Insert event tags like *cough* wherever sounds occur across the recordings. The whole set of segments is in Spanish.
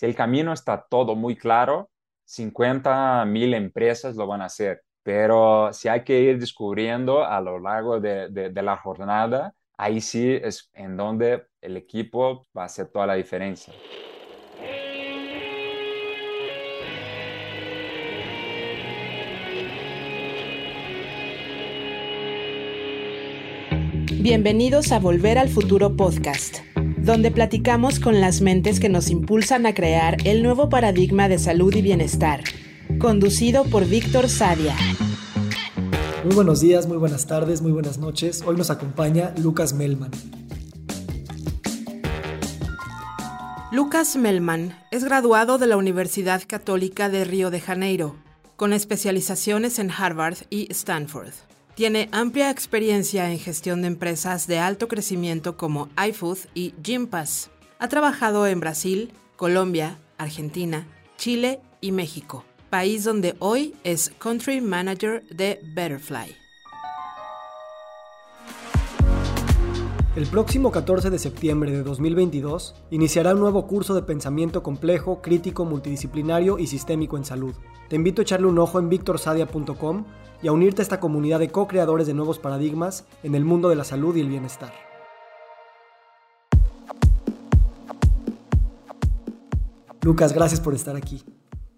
Si el camino está todo muy claro, 50 mil empresas lo van a hacer, pero si hay que ir descubriendo a lo largo de, la jornada, ahí sí es en donde el equipo va a hacer toda la diferencia. Bienvenidos a Volver al Futuro Podcast, donde platicamos con las mentes que nos impulsan a crear el nuevo paradigma de salud y bienestar, conducido por Víctor Sadia. Muy buenos días, muy buenas tardes, muy buenas noches. Hoy nos acompaña Lucas Melman. Lucas Melman es graduado de la Universidad Católica de Río de Janeiro, con especializaciones en Harvard y Stanford. Tiene amplia experiencia en gestión de empresas de alto crecimiento como iFood y Gympass. Ha trabajado en Brasil, Colombia, Argentina, Chile y México, país donde hoy es Country Manager de Betterfly. El próximo 14 de septiembre de 2022 iniciará un nuevo curso de pensamiento complejo, crítico, multidisciplinario y sistémico en salud. Te invito a echarle un ojo en victorsadia.com y a unirte a esta comunidad de co-creadores de nuevos paradigmas en el mundo de la salud y el bienestar. Lucas, gracias por estar aquí.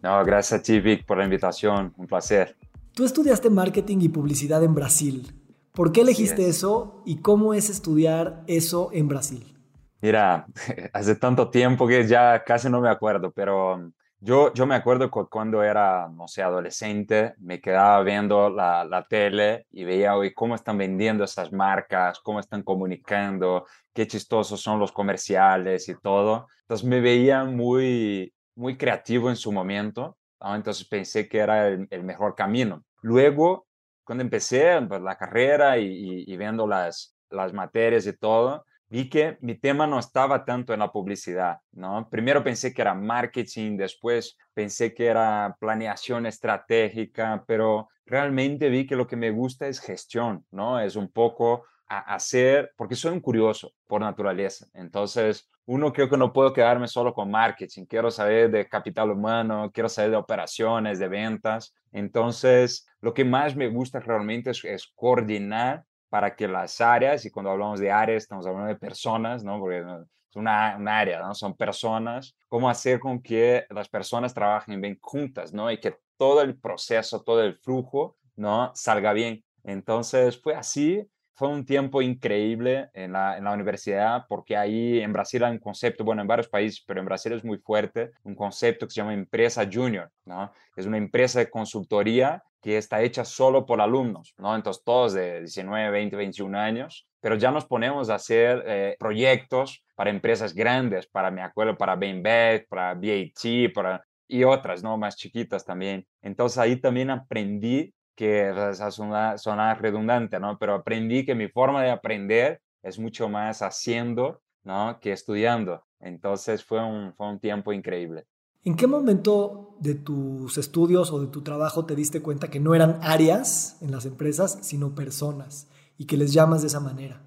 No, gracias a ti, Vic, por la invitación. Un placer. Tú estudiaste marketing y publicidad en Brasil. ¿Por qué elegiste eso y cómo es estudiar eso en Brasil? Mira, *laughs* hace tanto tiempo que ya casi no me acuerdo, pero yo, yo me acuerdo que cuando era, no sé, adolescente, me quedaba viendo la, la tele y veía hoy cómo están vendiendo esas marcas, cómo están comunicando, qué chistosos son los comerciales y todo. Entonces me veía muy, muy creativo en su momento, entonces pensé que era el, mejor camino. Luego, cuando empecé pues, la carrera y, y viendo las, las materias y todo, vi que mi tema no estaba tanto en la publicidad, ¿no? Primero pensé que era marketing, después pensé que era planeación estratégica, pero realmente vi que lo que me gusta es gestión, ¿no? Es un poco hacer, porque soy un curioso por naturaleza, entonces uno creo que no puedo quedarme solo con marketing, quiero saber de capital humano, quiero saber de operaciones, de ventas, entonces lo que más me gusta realmente es, coordinar para que las áreas, y cuando hablamos de áreas estamos hablando de personas, ¿no? Porque es una, área, ¿no? Son personas, cómo hacer con que las personas trabajen bien juntas, ¿no? Y que todo el proceso, todo el flujo, ¿no? Salga bien. Entonces fue así, fue un tiempo increíble en la, universidad porque ahí en Brasil hay un concepto, bueno, en varios países, pero en Brasil es muy fuerte, un concepto que se llama empresa junior, ¿no? Es una empresa de consultoría que está hecha solo por alumnos, ¿no? Entonces todos de 19, 20, 21 años, pero ya nos ponemos a hacer eh, proyectos para empresas grandes, para, me acuerdo, para Bainbet, para BAT, para, y otras, ¿no? Más chiquitas también. Entonces ahí también aprendí que, esa suena, suena redundante, ¿no? Pero aprendí que mi forma de aprender es mucho más haciendo, ¿no? Que estudiando. Entonces fue un, fue un tiempo increíble. ¿En qué momento de tus estudios o de tu trabajo te diste cuenta que no eran áreas en las empresas, sino personas y que les llamas de esa manera?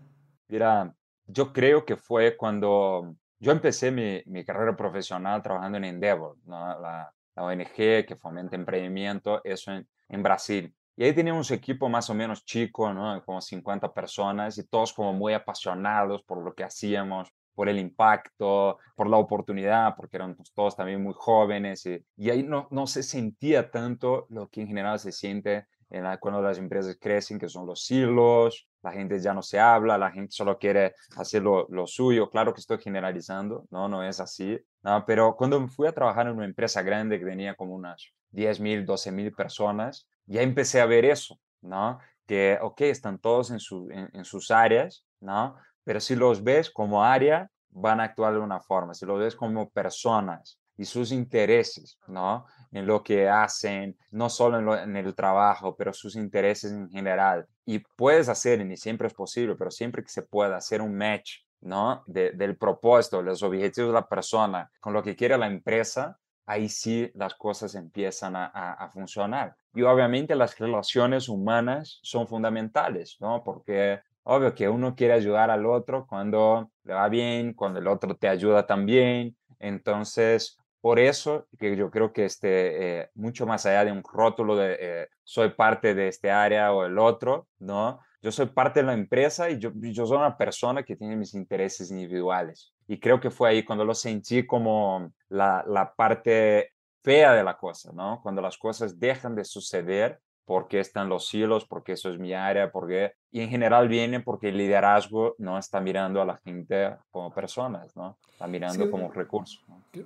Mira, yo creo que fue cuando yo empecé mi, mi carrera profesional trabajando en Endeavor, la, la, ONG que fomenta emprendimiento, eso en, en Brasil. Y ahí teníamos un equipo más o menos chico, ¿no? como 50 personas y todos como muy apasionados por lo que hacíamos, por el impacto, por la oportunidad, porque eran todos también muy jóvenes y, y ahí no, no se sentía tanto lo que en general se siente en la, cuando las empresas crecen, que son los silos, la gente ya no se habla, la gente solo quiere hacer lo, lo suyo. Claro que estoy generalizando, no, no es así, no, pero cuando fui a trabajar en una empresa grande que tenía como unas 10 mil, 12 mil personas, ya empecé a ver eso, ¿no? Que, ok, están todos en, su, en sus áreas, ¿no? Pero si los ves como área, van a actuar de una forma. Si los ves como personas y sus intereses, ¿no? En lo que hacen, no solo en, el trabajo, pero sus intereses en general. Y puedes hacer, y siempre es posible, pero siempre que se pueda hacer un match, ¿no? del propósito, los objetivos de la persona con lo que quiere la empresa, ahí sí las cosas empiezan a, a, funcionar. Y obviamente las relaciones humanas son fundamentales, ¿no? Porque Obvio que uno quiere ayudar al otro cuando le va bien, cuando el otro te ayuda también. Entonces, por eso que yo creo que este, eh, mucho más allá de un rótulo de eh, soy parte de este área o el otro, ¿no? Yo soy parte de la empresa y yo, yo soy una persona que tiene mis intereses individuales. Y creo que fue ahí cuando lo sentí como la, la parte fea de la cosa, ¿no? Cuando las cosas dejan de suceder porque están los hilos, porque eso es mi área, porque... Y en general viene porque el liderazgo no está mirando a la gente como personas, ¿no? Está mirando como recurso.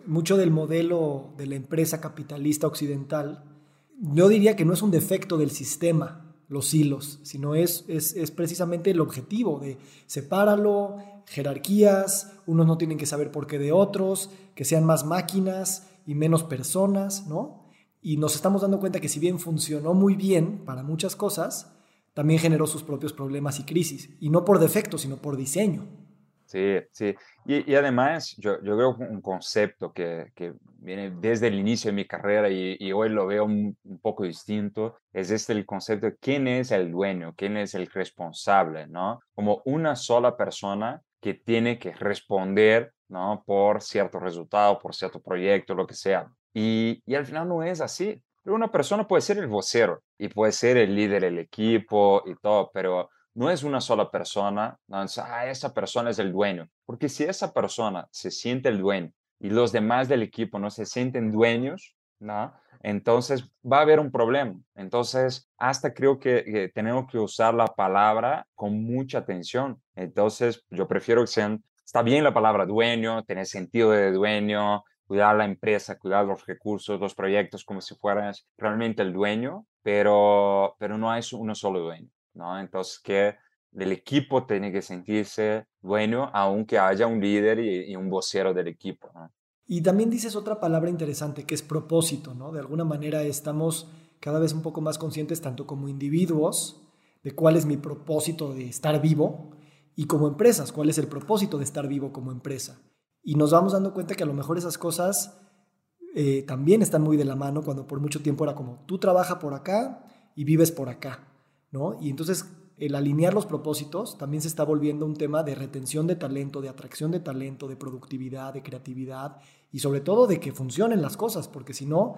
Mucho del modelo de la empresa capitalista occidental, yo diría que no es un defecto del sistema, los hilos, sino es, es, es precisamente el objetivo de sepáralo, jerarquías, unos no tienen que saber por qué de otros, que sean más máquinas y menos personas, ¿no? Y nos estamos dando cuenta que si bien funcionó muy bien para muchas cosas, también generó sus propios problemas y crisis, y no por defecto, sino por diseño. Sí, sí. Y, además, yo, yo creo un concepto que, viene desde el inicio de mi carrera y, y hoy lo veo un, un, poco distinto, es este el concepto de quién es el dueño, quién es el responsable, ¿no? Como una sola persona que tiene que responder, ¿no? Por cierto resultado, por cierto proyecto, lo que sea. Y, y al final no es así. Una persona puede ser el vocero y puede ser el líder del equipo y todo, pero no es una sola persona, ah, esa persona es el dueño, porque si esa persona se siente el dueño y los demás del equipo no se sienten dueños, ¿no? Entonces va a haber un problema. Entonces, hasta creo que, tenemos que usar la palabra con mucha atención. Entonces, yo prefiero que sean, está bien la palabra dueño, tener sentido de dueño, cuidar la empresa, cuidar los recursos, los proyectos como si fueras realmente el dueño, pero, pero no es uno solo dueño. Entonces, que el equipo tiene que sentirse bueno, aunque haya un líder y, un vocero del equipo, Y también dices otra palabra interesante, que es propósito, ¿no? De alguna manera estamos cada vez un poco más conscientes, tanto como individuos, de cuál es mi propósito de estar vivo, y como empresas, cuál es el propósito de estar vivo como empresa. Y nos vamos dando cuenta que a lo mejor esas cosas eh, también están muy de la mano cuando por mucho tiempo era como, tú trabajas por acá y vives por acá. Y entonces el alinear los propósitos también se está volviendo un tema de retención de talento, de atracción de talento, de productividad, de creatividad y sobre todo de que funcionen las cosas, porque si no,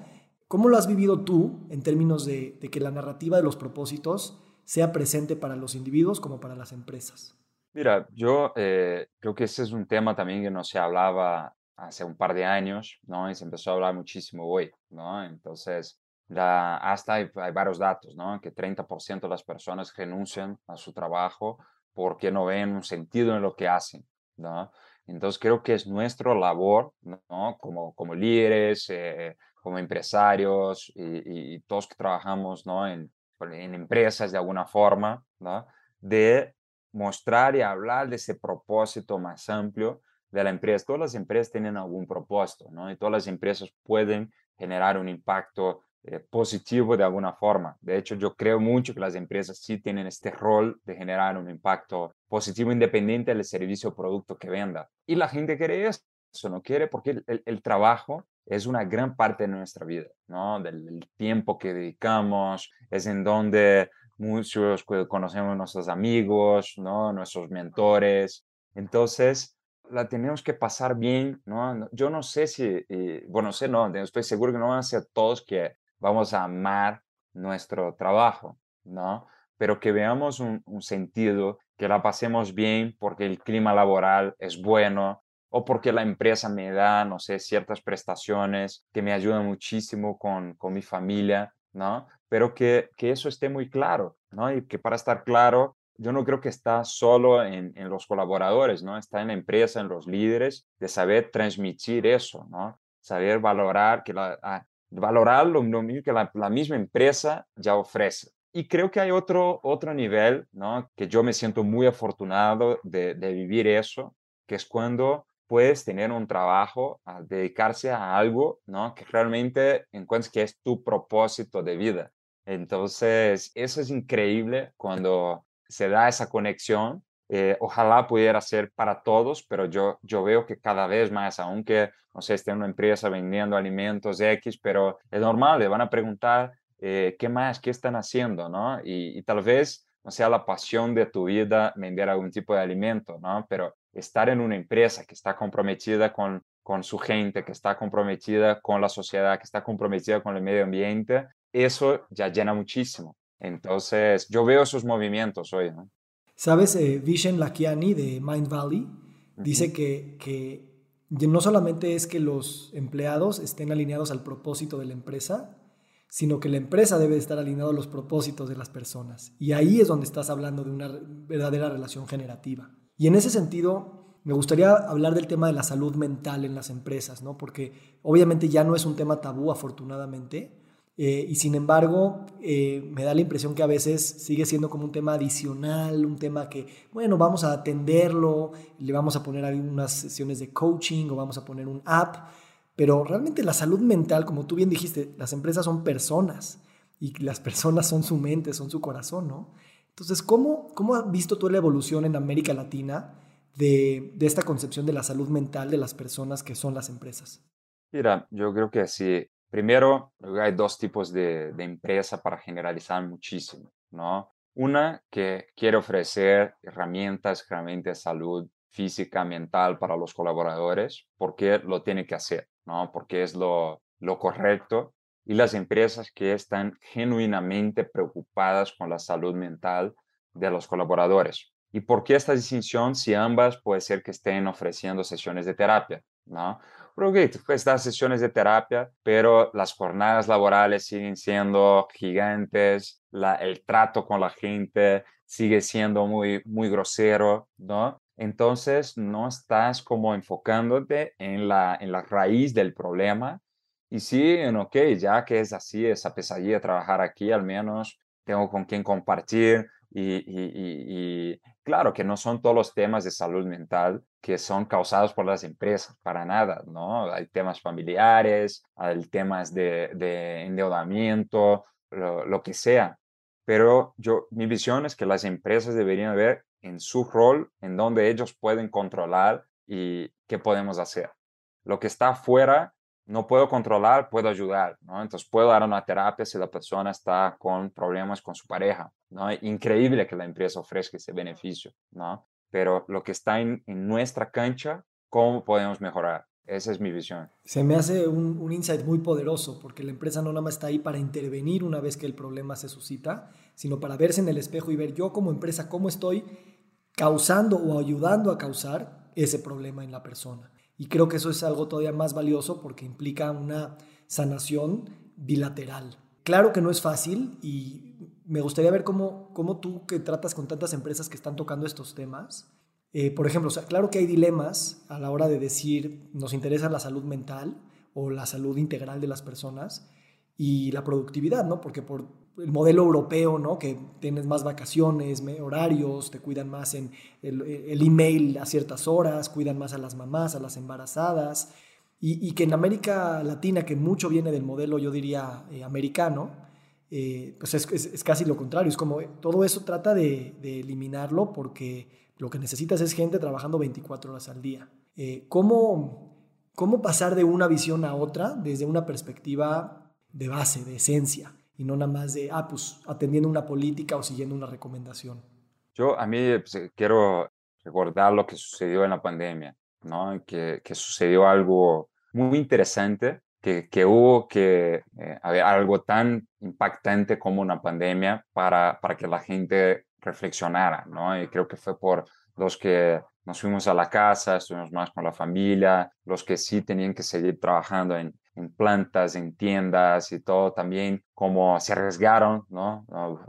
¿cómo lo has vivido tú en términos de, que la narrativa de los propósitos sea presente para los individuos como para las empresas? Mira, yo eh, creo que ese es un tema también que no se hablaba hace un par de años, ¿no? Y se empezó a hablar muchísimo hoy, ¿no? Entonces, hasta hay, varios datos, ¿no? Que 30% de las personas renuncian a su trabajo porque no ven un sentido en lo que hacen, ¿no? Entonces creo que es nuestra labor, ¿no? Como, como líderes, eh, como empresarios y, todos que trabajamos, ¿no? En, en empresas de alguna forma, ¿no? De mostrar y hablar de ese propósito más amplio de la empresa. Todas las empresas tienen algún propósito, ¿no? Y todas las empresas pueden generar un impacto eh, positivo de alguna forma. De hecho, yo creo mucho que las empresas sí tienen este rol de generar un impacto positivo independiente del servicio o producto que venda. Y la gente quiere eso, no quiere porque el, trabajo es una gran parte de nuestra vida, ¿no? Del, tiempo que dedicamos, es en donde muchos conocemos a nuestros amigos, ¿no? Nuestros mentores. Entonces, la tenemos que pasar bien, ¿no? Yo no sé si, bueno, sé, no, estoy seguro que no van a ser todos que vamos a amar nuestro trabajo, ¿no? Pero que veamos un, sentido, que la pasemos bien porque el clima laboral es bueno o porque la empresa me da, no sé, ciertas prestaciones que me ayudan muchísimo con, con mi familia, ¿no? Pero que, que eso esté muy claro, ¿no? Y que para estar claro, yo no creo que está solo en, en, los colaboradores, ¿no? Está en la empresa, en los líderes, de saber transmitir eso, ¿no? Saber valorar que la, ah, valorar lo, mismo que la, misma empresa ya ofrece. Y creo que hay otro, otro nivel, ¿no? Que yo me siento muy afortunado de, vivir eso, que es cuando puedes tener un trabajo, a dedicarse a algo, ¿no? Que realmente encuentres que es tu propósito de vida. Entonces, eso es increíble cuando se da esa conexión eh, ojalá pudiera ser para todos, pero yo, yo veo que cada vez más, aunque, no sé, esté una empresa vendiendo alimentos X, pero es normal, le van a preguntar eh, qué más, qué están haciendo, ¿no? Y, tal vez no sea la pasión de tu vida vender algún tipo de alimento, ¿no? Pero estar en una empresa que está comprometida con con su gente, que está comprometida con la sociedad, que está comprometida con el medio ambiente, eso ya llena muchísimo. Entonces, yo veo esos movimientos hoy. ¿no? ¿Sabes? Eh, Vishen Lakiani de Mind Valley dice que, que no solamente es que los empleados estén alineados al propósito de la empresa, sino que la empresa debe estar alineada a los propósitos de las personas. Y ahí es donde estás hablando de una verdadera relación generativa. Y en ese sentido, me gustaría hablar del tema de la salud mental en las empresas, ¿no? Porque obviamente ya no es un tema tabú, afortunadamente, eh, y sin embargo, eh, me da la impresión que a veces sigue siendo como un tema adicional, un tema que, bueno, vamos a atenderlo, le vamos a poner algunas sesiones de coaching o vamos a poner un app, pero realmente la salud mental, como tú bien dijiste, las empresas son personas y las personas son su mente, son su corazón, ¿no? Entonces, ¿cómo, cómo has visto tú la evolución en América Latina de, de esta concepción de la salud mental de las personas que son las empresas? Mira, yo creo que sí, Primero, hay dos tipos de, de empresa para generalizar muchísimo, ¿no? Una que quiere ofrecer herramientas realmente de salud física, mental para los colaboradores, porque lo tiene que hacer, ¿no? Porque es lo, lo correcto. Y las empresas que están genuinamente preocupadas con la salud mental de los colaboradores. ¿Y por qué esta distinción si ambas puede ser que estén ofreciendo sesiones de terapia? ¿no? Pues estas sesiones de terapia, pero las jornadas laborales siguen siendo gigantes, la, el trato con la gente sigue siendo muy, muy grosero, ¿no? Entonces no estás como enfocándote en la, en la raíz del problema y sí, en ok, ya que es así, esa pesadilla trabajar aquí, al menos tengo con quien compartir y, y, y, claro que no son todos los temas de salud mental que son causados por las empresas, para nada, ¿no? Hay temas familiares, hay temas de, de endeudamiento, lo, lo, que sea. Pero yo, mi visión es que las empresas deberían ver en su rol, en donde ellos pueden controlar y qué podemos hacer. Lo que está afuera no puedo controlar, puedo ayudar, ¿no? Entonces puedo dar una terapia si la persona está con problemas con su pareja, ¿no? Increíble que la empresa ofrezca ese beneficio, ¿no? Pero lo que está en, nuestra cancha, ¿cómo podemos mejorar? Esa es mi visión. Se me hace un, un, insight muy poderoso, porque la empresa no nada más está ahí para intervenir una vez que el problema se suscita, sino para verse en el espejo y ver yo como empresa cómo estoy causando o ayudando a causar ese problema en la persona. Y creo que eso es algo todavía más valioso porque implica una sanación bilateral. Claro que no es fácil y me gustaría ver cómo, cómo tú que tratas con tantas empresas que están tocando estos temas, eh, por ejemplo, o sea, claro que hay dilemas a la hora de decir nos interesa la salud mental o la salud integral de las personas y la productividad, ¿no? Porque por el modelo europeo, ¿no? Que tienes más vacaciones, horarios, te cuidan más en el, email a ciertas horas, cuidan más a las mamás, a las embarazadas, y, que en América Latina, que mucho viene del modelo, yo diría, eh, americano, eh, pues es, casi lo contrario, es como todo eso trata de, eliminarlo porque lo que necesitas es gente trabajando 24 horas al día. Eh, ¿cómo, ¿Cómo pasar de una visión a otra desde una perspectiva de base, de esencia? Y no nada más de, ah, pues atendiendo una política o siguiendo una recomendación. Yo a mí pues, eh, quiero recordar lo que sucedió en la pandemia, ¿no? Que, que sucedió algo muy interesante, que, que hubo que eh, haber algo tan impactante como una pandemia para, para que la gente reflexionara, ¿no? Y creo que fue por los que nos fuimos a la casa, estuvimos más con la familia, los que sí tenían que seguir trabajando en, en plantas, en tiendas y todo también, como se arriesgaron, ¿no?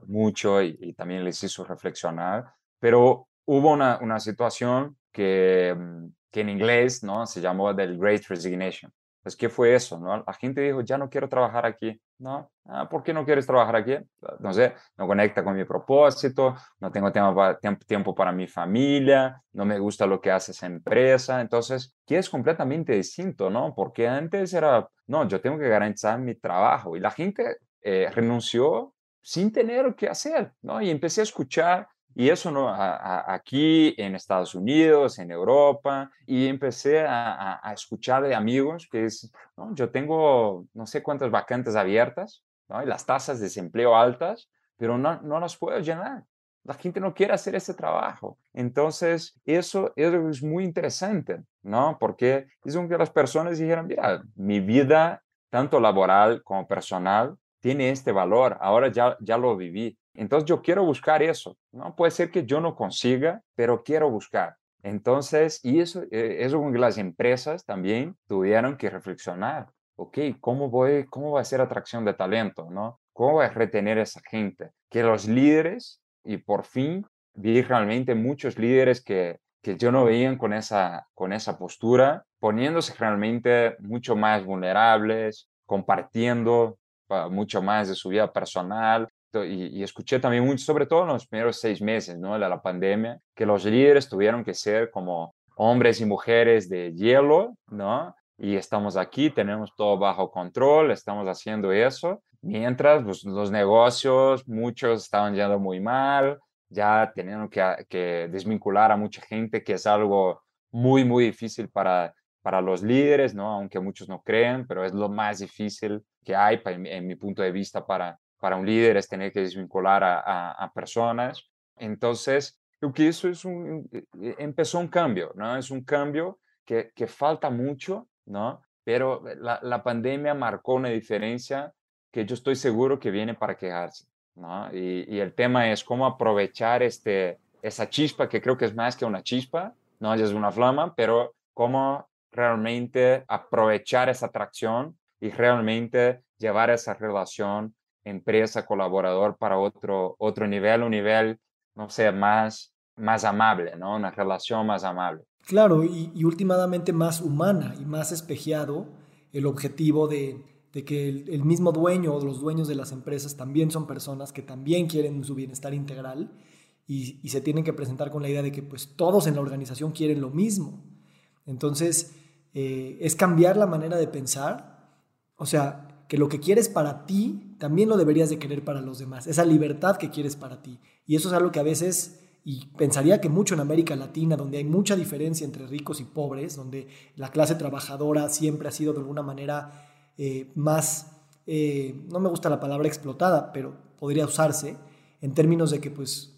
Mucho y, y, también les hizo reflexionar. Pero hubo una, una situación que, mm, que en inglés, ¿no? Se llamó del Great Resignation. Pues, ¿qué fue eso? ¿no? La gente dijo, ya no quiero trabajar aquí. ¿No? Ah, ¿Por qué no quieres trabajar aquí? No sé, no conecta con mi propósito, no tengo tiempo para, mi familia, no me gusta lo que hace esa empresa. Entonces, ¿qué es completamente distinto? ¿no? Porque antes era, no, yo tengo que garantizar mi trabajo. Y la gente eh, renunció sin tener que hacer, ¿no? Y empecé a escuchar y eso ¿no? A, a, aquí en Estados Unidos, en Europa, y empecé a, a escuchar de amigos que es, ¿no? yo tengo no sé cuántas vacantes abiertas, ¿no? y las tasas de desempleo altas, pero no, no las puedo llenar. la gente no quiere hacer ese trabajo. Entonces, eso, eso es muy interesante, ¿no? Porque es que las personas dijeron, mira, mi vida, tanto laboral como personal, tiene este valor, ahora ya, ya lo viví. Entonces, yo quiero buscar eso, ¿no? Puede ser que yo no consiga, pero quiero buscar. Entonces, y eso, eh, eso que las empresas también tuvieron que reflexionar. Ok, ¿cómo voy, cómo va a ser atracción de talento, no? ¿Cómo voy a retener a esa gente? Que los líderes y por fin vi realmente muchos líderes que, que yo no veían con esa, con esa postura, poniéndose realmente mucho más vulnerables, compartiendo mucho más de su vida personal. Y, escuché también mucho, sobre todo en los primeros seis meses ¿no? de la pandemia, que los líderes tuvieron que ser como hombres y mujeres de hielo, ¿no? Y estamos aquí, tenemos todo bajo control, estamos haciendo eso, Mientras pues, los negocios, muchos estaban yendo muy mal, ya tenían que, desvincular a mucha gente, que es algo muy, muy difícil para, para los líderes, ¿no? aunque muchos no crean, pero es lo más difícil que hay en, mi punto de vista para, para un líder, es tener que desvincular a, personas. Entonces, creo que eso es un, e, e, empezó un cambio, ¿no? Es un cambio que, que falta mucho, ¿no? Pero la, la pandemia marcó una diferencia que yo estoy seguro que viene para quejarse. ¿no? Y, el tema es cómo aprovechar este, esa chispa, que creo que es más que una chispa, no es una flama, pero cómo realmente aprovechar esa atracción y realmente llevar esa relación empresa-colaborador para otro, otro nivel, un nivel, no sé, más, más amable, ¿no? Una relación más amable. Claro, y, y últimamente más humana y más espejeado el objetivo de, de que el, mismo dueño o los dueños de las empresas también son personas que también quieren su bienestar integral y, se tienen que presentar con la idea de que pues todos en la organización quieren lo mismo. Entonces, eh, es cambiar la manera de pensar, o sea, que lo que quieres para ti también lo deberías de querer para los demás, esa libertad que quieres para ti. Y eso es algo que a veces, y pensaría que mucho en América Latina, donde hay mucha diferencia entre ricos y pobres, donde la clase trabajadora siempre ha sido de alguna manera eh, más, eh, no me gusta la palabra explotada, pero podría usarse en términos de que pues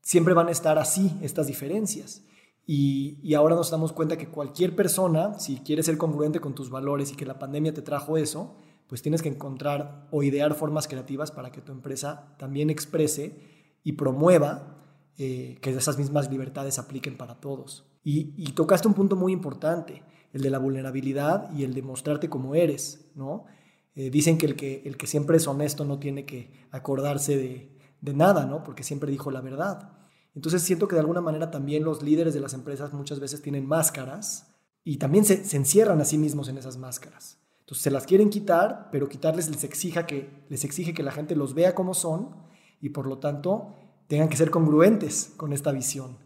siempre van a estar así estas diferencias. Y, y, ahora nos damos cuenta que cualquier persona, si quiere ser congruente con tus valores y que la pandemia te trajo eso, pues tienes que encontrar o idear formas creativas para que tu empresa también exprese y promueva eh, que esas mismas libertades apliquen para todos. Y, y tocaste un punto muy importante el de la vulnerabilidad y el de mostrarte como eres, ¿no? Eh, dicen que el, que el que siempre es honesto no tiene que acordarse de, de nada, ¿no? Porque siempre dijo la verdad. Entonces siento que de alguna manera también los líderes de las empresas muchas veces tienen máscaras y también se, se, encierran a sí mismos en esas máscaras. Entonces se las quieren quitar, pero quitarles les, exija que, les exige que la gente los vea como son y por lo tanto tengan que ser congruentes con esta visión.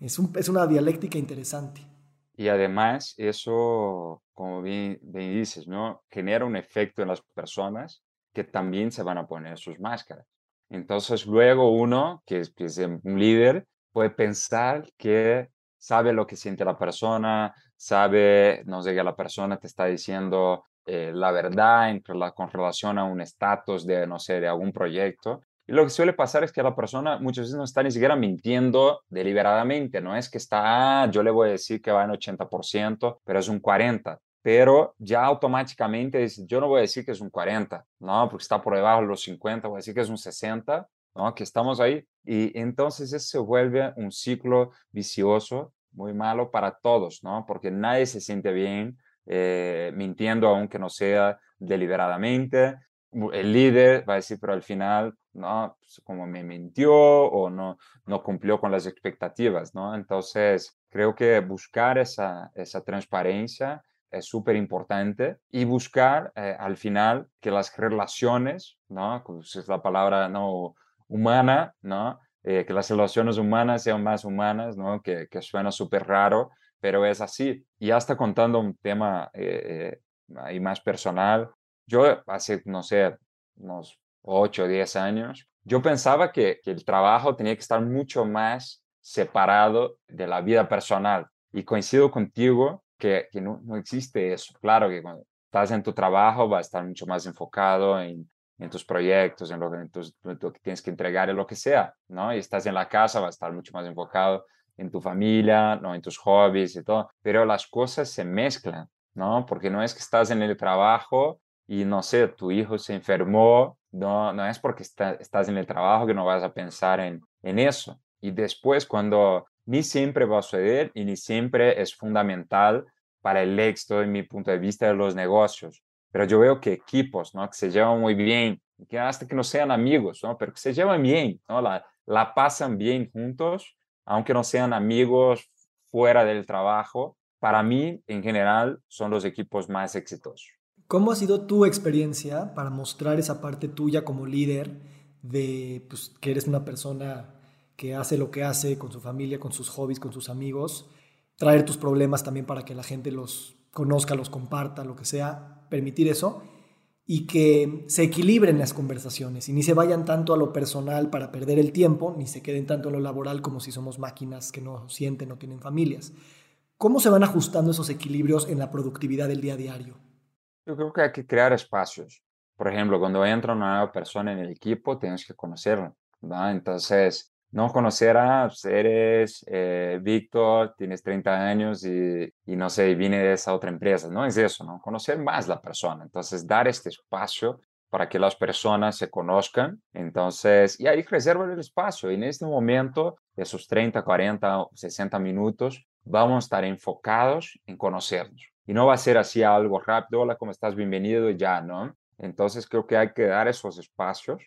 Es, un, es una dialéctica interesante. Y además eso, como bien, dices, ¿no? genera un efecto en las personas que también se van a poner sus máscaras. Entonces luego uno, que es, que es un líder, puede pensar que sabe lo que siente la persona, sabe, no sé, que la persona te está diciendo eh, la verdad con relación a un estatus de, no sé, de algún proyecto, y lo que suele pasar es que la persona muchas veces no está ni siquiera mintiendo deliberadamente, no es que está, ah, yo le voy a decir que va en 80%, pero es un 40%, pero ya automáticamente dice, yo no voy a decir que es un 40, no, porque está por debajo de los 50, voy a decir que es un 60, ¿no? Que estamos ahí. Y entonces eso se vuelve un ciclo vicioso muy malo para todos, ¿no? Porque nadie se siente bien eh, mintiendo aunque no sea deliberadamente, el líder va a decir, pero al final, no, pues, como me mintió o no, no cumplió con las expectativas, ¿no? Entonces, creo que buscar esa, esa transparencia es súper importante y buscar eh, al final que las relaciones, ¿no? Pues es la palabra no humana, ¿no? Eh, que las relaciones humanas sean más humanas, ¿no? Que, que suena súper raro, pero es así. Y hasta contando un tema eh, ahí más personal, yo hace, no sé, unos 8 o 10 años, yo pensaba que, el trabajo tenía que estar mucho más separado de la vida personal. Y coincido contigo que, no, existe eso. Claro que cuando estás en tu trabajo va a estar mucho más enfocado en, en tus proyectos, en lo, en, lo que tienes que entregar, en lo que sea, ¿no? Y estás en la casa, vas a estar mucho más enfocado en tu familia, ¿no? En tus hobbies y todo, pero las cosas se mezclan, ¿no? Porque no es que estás en el trabajo y no sé, tu hijo se enfermó, no, no es porque estás en el trabajo que no vas a pensar en, en eso. Y después, cuando ni siempre va a suceder y ni siempre es fundamental para el éxito, en mi punto de vista, de los negocios. Pero yo veo que equipos, ¿no? Que se llevan muy bien, que hasta que no sean amigos, ¿no? Pero que se llevan bien, ¿no? La, la pasan bien juntos, aunque no sean amigos fuera del trabajo. Para mí, en general, son los equipos más exitosos. ¿Cómo ha sido tu experiencia para mostrar esa parte tuya como líder de pues, que eres una persona que hace lo que hace con su familia, con sus hobbies, con sus amigos? Traer tus problemas también para que la gente los conozca, los comparta, lo que sea, permitir eso y que se equilibren las conversaciones y ni se vayan tanto a lo personal para perder el tiempo, ni se queden tanto en lo laboral como si somos máquinas que no sienten, no tienen familias. ¿Cómo se van ajustando esos equilibrios en la productividad del día a diario? Yo creo que hay que crear espacios. Por ejemplo, cuando entra una nueva persona en el equipo, tienes que conocerla. ¿no? Entonces, no conocer a, pues, eres eh, Víctor, tienes 30 años y, y, no sé, viene de esa otra empresa. No es eso, ¿no? Conocer más la persona. Entonces, dar este espacio para que las personas se conozcan. Entonces, y ahí reserva el espacio. Y en este momento, esos 30, 40, 60 minutos, vamos a estar enfocados en conocernos. Y no va a ser así algo rápido, hola, ¿cómo estás? Bienvenido y ya, ¿no? Entonces creo que hay que dar esos espacios.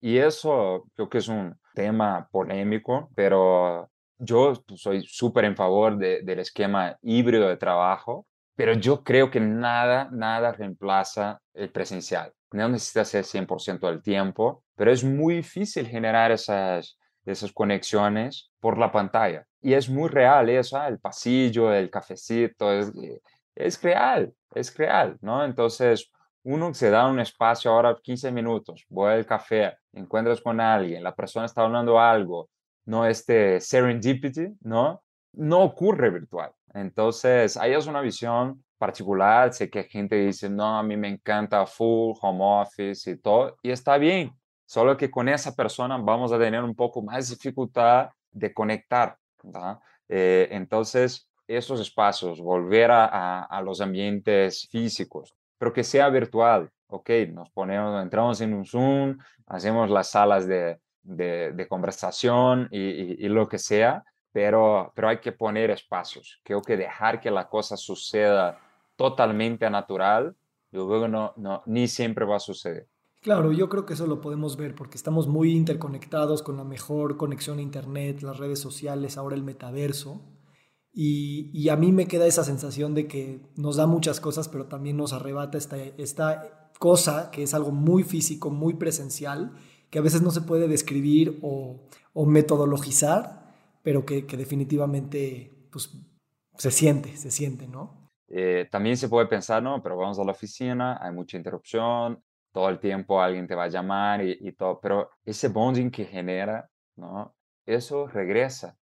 Y eso creo que es un tema polémico, pero yo soy súper en favor del esquema híbrido de trabajo, pero yo creo que nada, nada reemplaza el presencial. No necesita ser 100% del tiempo, pero es muy difícil generar esas, esas conexiones por la pantalla. Y es muy real eso, el pasillo, el cafecito, es, eh, es real, es real, ¿no? Entonces, uno se da un espacio ahora 15 minutos, voy al café, encuentras con alguien, la persona está hablando algo, no este serendipity, ¿no? No ocurre virtual. Entonces, ahí es una visión particular, sé que gente dice, no, a mí me encanta full home office y todo, y está bien, solo que con esa persona vamos a tener un poco más dificultad de conectar. Eh, entonces, esos espacios, volver a, los ambientes físicos, pero que sea virtual. Ok, nos ponemos, entramos en un Zoom, hacemos las salas de, de, conversación y, lo que sea, pero, pero hay que poner espacios. Creo que dejar que la cosa suceda totalmente natural, luego no, no, ni siempre va a suceder. Claro, yo creo que eso lo podemos ver porque estamos muy interconectados con la mejor conexión a Internet, las redes sociales, ahora el metaverso. Y, a mí me queda esa sensación de que nos da muchas cosas, pero también nos arrebata esta, esta cosa que es algo muy físico, muy presencial, que a veces no se puede describir o, metodologizar, pero que, definitivamente pues, se siente, se siente, ¿no? Eh, también se puede pensar, no, pero vamos a la oficina, hay mucha interrupción, todo el tiempo alguien te va a llamar y, y todo, pero ese bonding que genera, ¿no? Eso regresa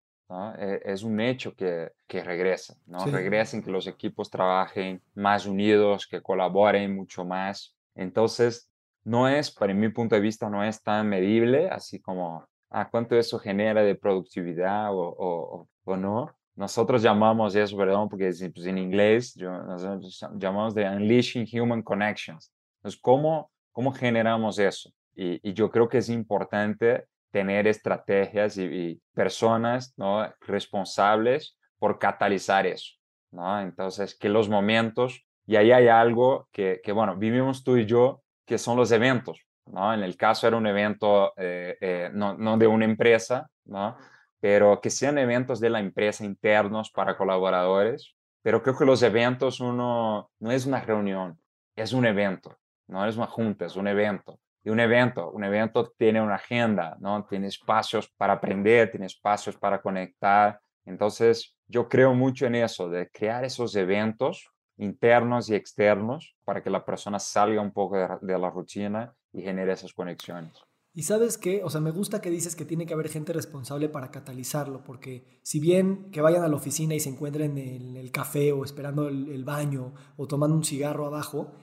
e, es un hecho que, que regresa, ¿no? Regresen, que los equipos trabajen más unidos, que colaboren mucho más. Entonces, no es, para mi punto de vista, no es tan medible, así como, a ah, ¿cuánto eso genera de productividad o, o, o no? Nosotros llamamos eso, perdón, porque pues, en inglés yo, nosotros llamamos de Unleashing Human Connections. Entonces, ¿cómo, cómo generamos eso? Y, y yo creo que es importante tener estrategias y, personas ¿no? responsables por catalizar eso. ¿no? Entonces, que los momentos, y ahí hay algo que, que, bueno, vivimos tú y yo, que son los eventos. ¿no? En el caso era un evento eh, eh, no, no, de una empresa, ¿no? pero que sean eventos de la empresa internos para colaboradores. Pero creo que los eventos uno no es una reunión, es un evento, no es una junta, es un evento de un evento. Un evento tiene una agenda, ¿no? Tiene espacios para aprender, tiene espacios para conectar. Entonces, yo creo mucho en eso, de crear esos eventos internos y externos para que la persona salga un poco de, la rutina y genere esas conexiones. Y sabes qué, o sea, me gusta que dices que tiene que haber gente responsable para catalizarlo, porque si bien que vayan a la oficina y se encuentren en el, café o esperando el baño o tomando un cigarro abajo,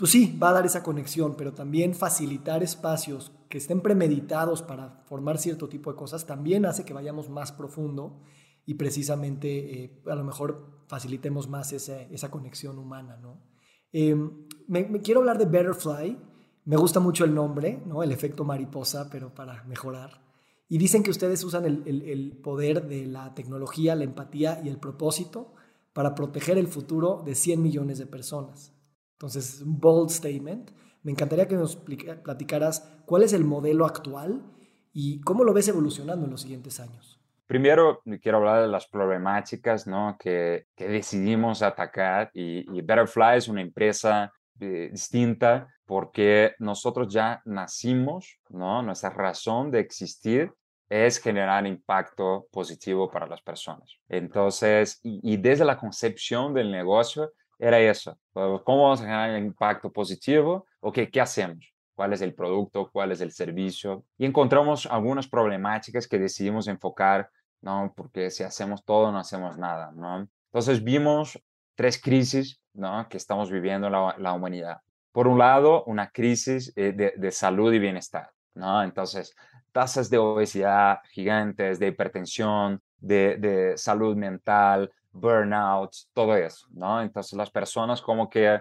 pues sí, va a dar esa conexión, pero también facilitar espacios que estén premeditados para formar cierto tipo de cosas también hace que vayamos más profundo y precisamente eh, a lo mejor facilitemos más esa conexión humana, ¿no? Em, me, quiero hablar de Betterfly, me gusta mucho el nombre, ¿no? El efecto mariposa, pero para mejorar. Y dicen que ustedes usan el, el poder de la tecnología, la empatía y el propósito para proteger el futuro de 100 millones de personas. Entonces, un bold statement. Me encantaría que nos platicaras cuál es el modelo actual y cómo lo ves evolucionando en los siguientes años. Primero, quiero hablar de las problemáticas ¿no? que, decidimos atacar y, y, Betterfly es una empresa eh, distinta porque nosotros ya nacimos, ¿no? nuestra razón de existir es generar impacto positivo para las personas. Entonces, y desde la concepción del negocio era eso, ¿cómo vamos a generar impacto positivo? ¿O qué, qué hacemos? ¿Cuál es el producto? ¿Cuál es el servicio? Y encontramos algunas problemáticas que decidimos enfocar ¿no? Porque si hacemos todo, no hacemos nada, ¿no? Entonces vimos tres crisis, ¿no? Que estamos viviendo la, la humanidad. Por un lado, una crisis eh, de, de, salud y bienestar, ¿no? Entonces, tasas de obesidad gigantes, de hipertensión, de, de salud mental, burnout, todo eso, ¿no? Entonces las personas como que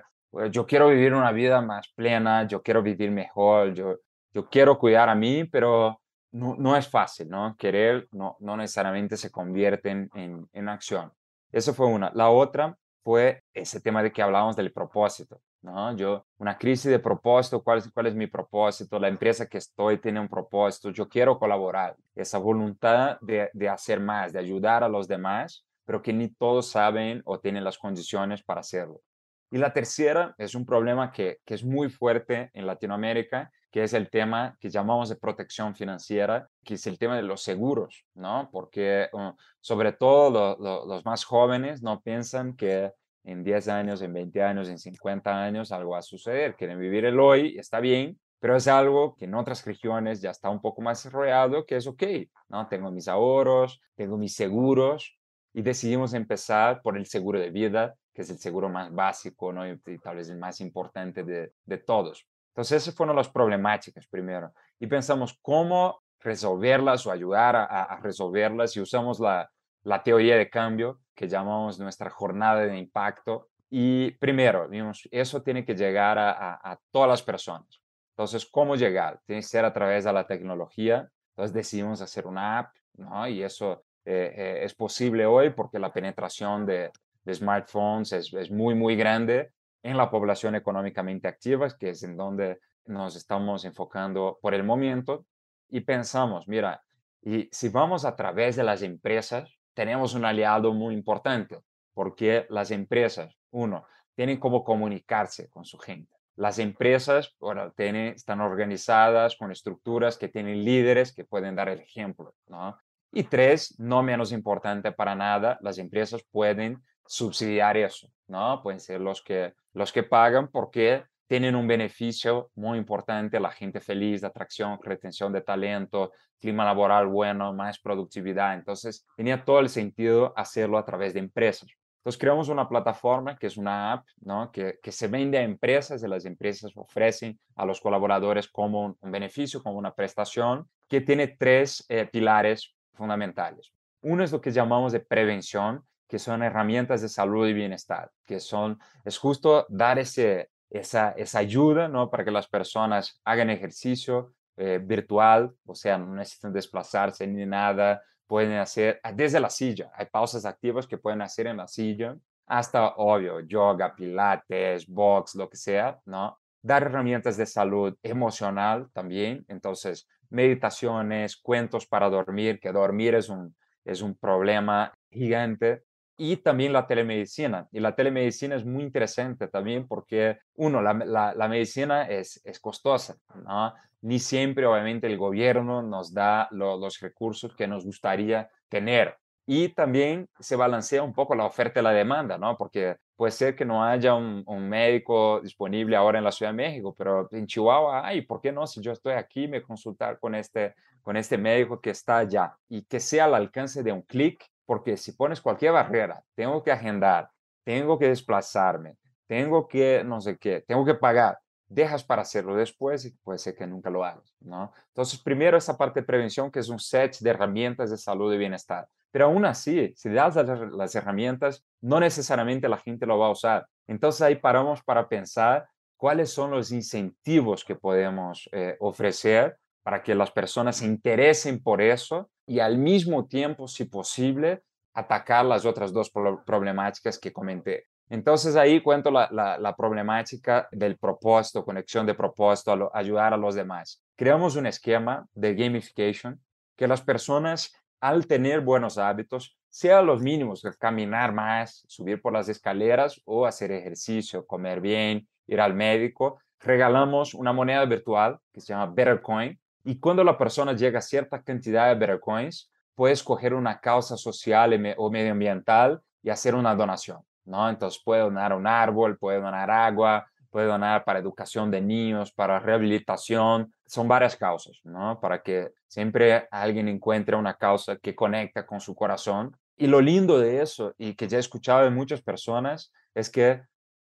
yo quiero vivir una vida más plena, yo quiero vivir mejor, yo, yo quiero cuidar a mí, pero no, es fácil, ¿no? Querer no, no necesariamente se convierte en, en, acción. Eso fue una. La otra fue ese tema de que hablábamos del propósito, ¿no? Yo, una crisis de propósito, ¿cuál es, cuál es mi propósito? La empresa que estoy tiene un propósito, yo quiero colaborar. Esa voluntad de, de hacer más, de ayudar a los demás, pero que ni todos saben o tienen las condiciones para hacerlo. Y la tercera es un problema que, que es muy fuerte en Latinoamérica que es el tema que llamamos de protección financiera, que es el tema de los seguros, ¿no? Porque uh, sobre todo los más jóvenes no piensan que en 10 años, en 20 años, en 50 años algo va a suceder. Quieren vivir el hoy, está bien, pero es algo que en otras regiones ya está un poco más desarrollado, que es ok, ¿no? Tengo mis ahorros, tengo mis seguros y decidimos empezar por el seguro de vida, que es el seguro más básico, ¿no? Y, tal vez el más importante de, de todos. Entonces, esas fueron las problemáticas primero. Y pensamos cómo resolverlas o ayudar a, resolverlas y usamos la, la, teoría de cambio que llamamos nuestra jornada de impacto. Y primero, vimos, eso tiene que llegar a, a, todas las personas. Entonces, ¿cómo llegar? Tiene que ser a través de la tecnología. Entonces decidimos hacer una app, ¿no? Y eso eh, es posible hoy porque la penetración de, de smartphones es, es, muy, muy grande en la población económicamente activa, que es en donde nos estamos enfocando por el momento, y pensamos, mira, y si vamos a través de las empresas, tenemos un aliado muy importante, porque las empresas, uno, tienen cómo comunicarse con su gente. Las empresas bueno, tienen, están organizadas con estructuras que tienen líderes que pueden dar el ejemplo, ¿no? Y tres, no menos importante para nada, las empresas pueden subsidiar eso, ¿no? Pueden ser los que, los que pagan porque tienen un beneficio muy importante, la gente feliz, atracción, retención de talento, clima laboral bueno, más productividad. Entonces, tenía todo el sentido hacerlo a través de empresas. Entonces, creamos una plataforma que es una app, ¿no? Que, que se vende a empresas y las empresas ofrecen a los colaboradores como un, beneficio, como una prestación, que tiene tres eh, pilares fundamentales. Uno es lo que llamamos de prevención, que son herramientas de salud y bienestar, que son, es justo dar ese, esa, esa ayuda, ¿no? Para que las personas hagan ejercicio eh, virtual, o sea, no necesitan desplazarse ni nada, pueden hacer ah, desde la silla, hay pausas activas que pueden hacer en la silla, hasta, obvio, yoga, pilates, box, lo que sea, ¿no? Dar herramientas de salud emocional también, entonces, meditaciones, cuentos para dormir, que dormir es un, es un problema gigante y también la telemedicina. Y la telemedicina es muy interesante también porque, uno, la, la, medicina es, es costosa, ¿no? Ni siempre, obviamente, el gobierno nos da los recursos que nos gustaría tener. Y también se balancea un poco la oferta y la demanda, ¿no? Porque puede ser que no haya un, médico disponible ahora en la Ciudad de México, pero en Chihuahua, ay, ¿por qué no? Si yo estoy aquí, me consultar con este, con este médico que está allá y que sea al alcance de un clic porque si pones cualquier barrera, tengo que agendar, tengo que desplazarme, tengo que, no sé qué, tengo que pagar, dejas para hacerlo después y puede ser que nunca lo hagas, ¿no? Entonces, primero esa parte de prevención, que es un set de herramientas de salud y bienestar. Pero aún así, si das las herramientas, no necesariamente la gente lo va a usar. Entonces ahí paramos para pensar cuáles son los incentivos que podemos eh, ofrecer para que las personas se interesen por eso y al mismo tiempo, si posible, atacar las otras dos problemáticas que comenté. Entonces ahí cuento la, problemática del propósito, conexión de propósito, ayudar a los demás. Creamos un esquema de gamification que las personas al tener buenos hábitos, sea los mínimos, caminar más, subir por las escaleras o hacer ejercicio, comer bien, ir al médico, regalamos una moneda virtual que se llama Bettercoin y cuando la persona llega a cierta cantidad de Bettercoins, puede escoger una causa social o medioambiental y hacer una donación. ¿No? Entonces puede donar un árbol, puede donar agua, puede donar para educación de niños, para rehabilitación, son varias causas, ¿no? Para que siempre alguien encuentre una causa que conecta con su corazón. Y lo lindo de eso, y que ya he escuchado de muchas personas, es que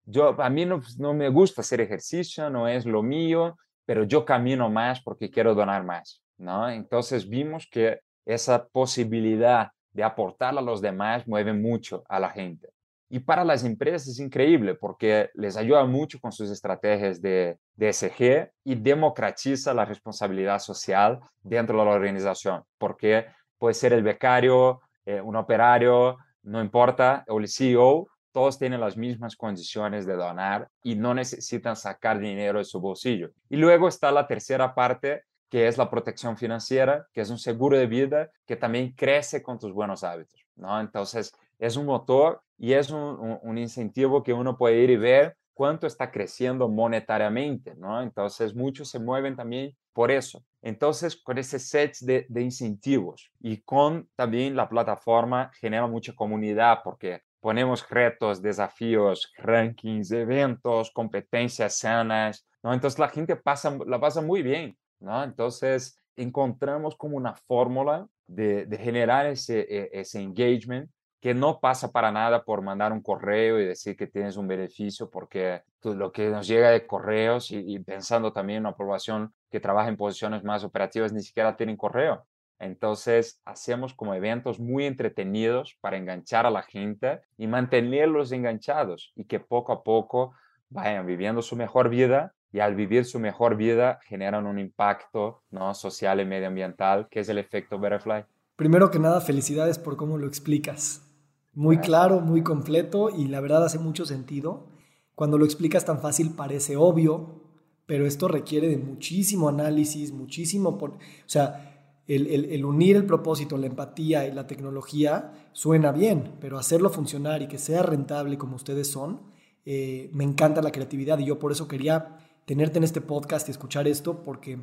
yo, a mí no, no me gusta hacer ejercicio, no es lo mío, pero yo camino más porque quiero donar más, ¿no? Entonces vimos que esa posibilidad de aportar a los demás mueve mucho a la gente. Y para las empresas es increíble porque les ayuda mucho con sus estrategias de, DSG y democratiza la responsabilidad social dentro de la organización, porque puede ser el becario, eh, un operario, no importa, o el CEO, todos tienen las mismas condiciones de donar y no necesitan sacar dinero de su bolsillo. Y luego está la tercera parte, que es la protección financiera, que es un seguro de vida que también crece con tus buenos hábitos, ¿no? Entonces, es un motor y es un, incentivo que uno puede ir y ver cuánto está creciendo monetariamente, ¿no? Entonces, muchos se mueven también por eso. Entonces, con ese set de, incentivos y con también la plataforma genera mucha comunidad porque ponemos retos, desafíos, rankings, eventos, competencias sanas, ¿no? Entonces, la gente pasa, la pasa muy bien, ¿no? Entonces, encontramos como una fórmula de, generar ese, e, ese engagement que no pasa para nada por mandar un correo y decir que tienes un beneficio, porque lo que nos llega de correos y, pensando también en una aprobación que trabaja en posiciones más operativas, ni siquiera tienen correo. Entonces, hacemos como eventos muy entretenidos para enganchar a la gente y mantenerlos enganchados y que poco a poco vayan viviendo su mejor vida y al vivir su mejor vida generan un impacto ¿no? social y medioambiental, que es el efecto butterfly. Primero que nada, felicidades por cómo lo explicas muy claro, muy completo y la verdad hace mucho sentido. Cuando lo explicas tan fácil parece obvio, pero esto requiere de muchísimo análisis, muchísimo... Por, o sea, el, unir el propósito, la empatía y la tecnología suena bien, pero hacerlo funcionar y que sea rentable como ustedes son, eh, me encanta la creatividad y yo por eso quería tenerte en este podcast y escuchar esto, porque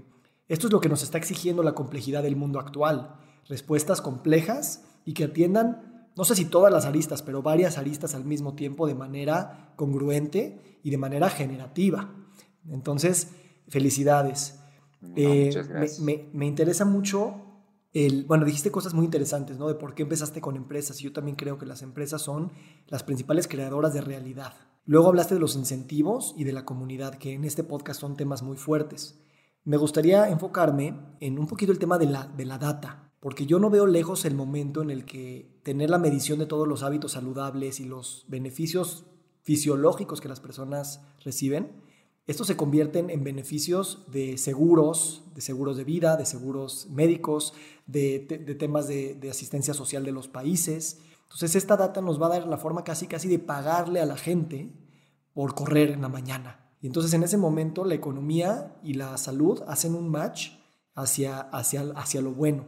esto es lo que nos está exigiendo la complejidad del mundo actual. Respuestas complejas y que atiendan no sé si todas las aristas, pero varias aristas al mismo tiempo de manera congruente y de manera generativa. Entonces, felicidades. Eh, me, interesa mucho el, bueno, dijiste cosas muy interesantes, ¿no? De por qué empezaste con empresas. Y yo también creo que las empresas son las principales creadoras de realidad. Luego hablaste de los incentivos y de la comunidad, que en este podcast son temas muy fuertes. Me gustaría enfocarme en un poquito el tema de la, de la data porque yo no veo lejos el momento en el que tener la medición de todos los hábitos saludables y los beneficios fisiológicos que las personas reciben, estos se convierten en beneficios de seguros, de seguros de vida, de seguros médicos, de, temas de, de, asistencia social de los países. Entonces esta data nos va a dar la forma casi casi de pagarle a la gente por correr en la mañana. Y entonces en ese momento la economía y la salud hacen un match hacia, hacia, hacia lo bueno.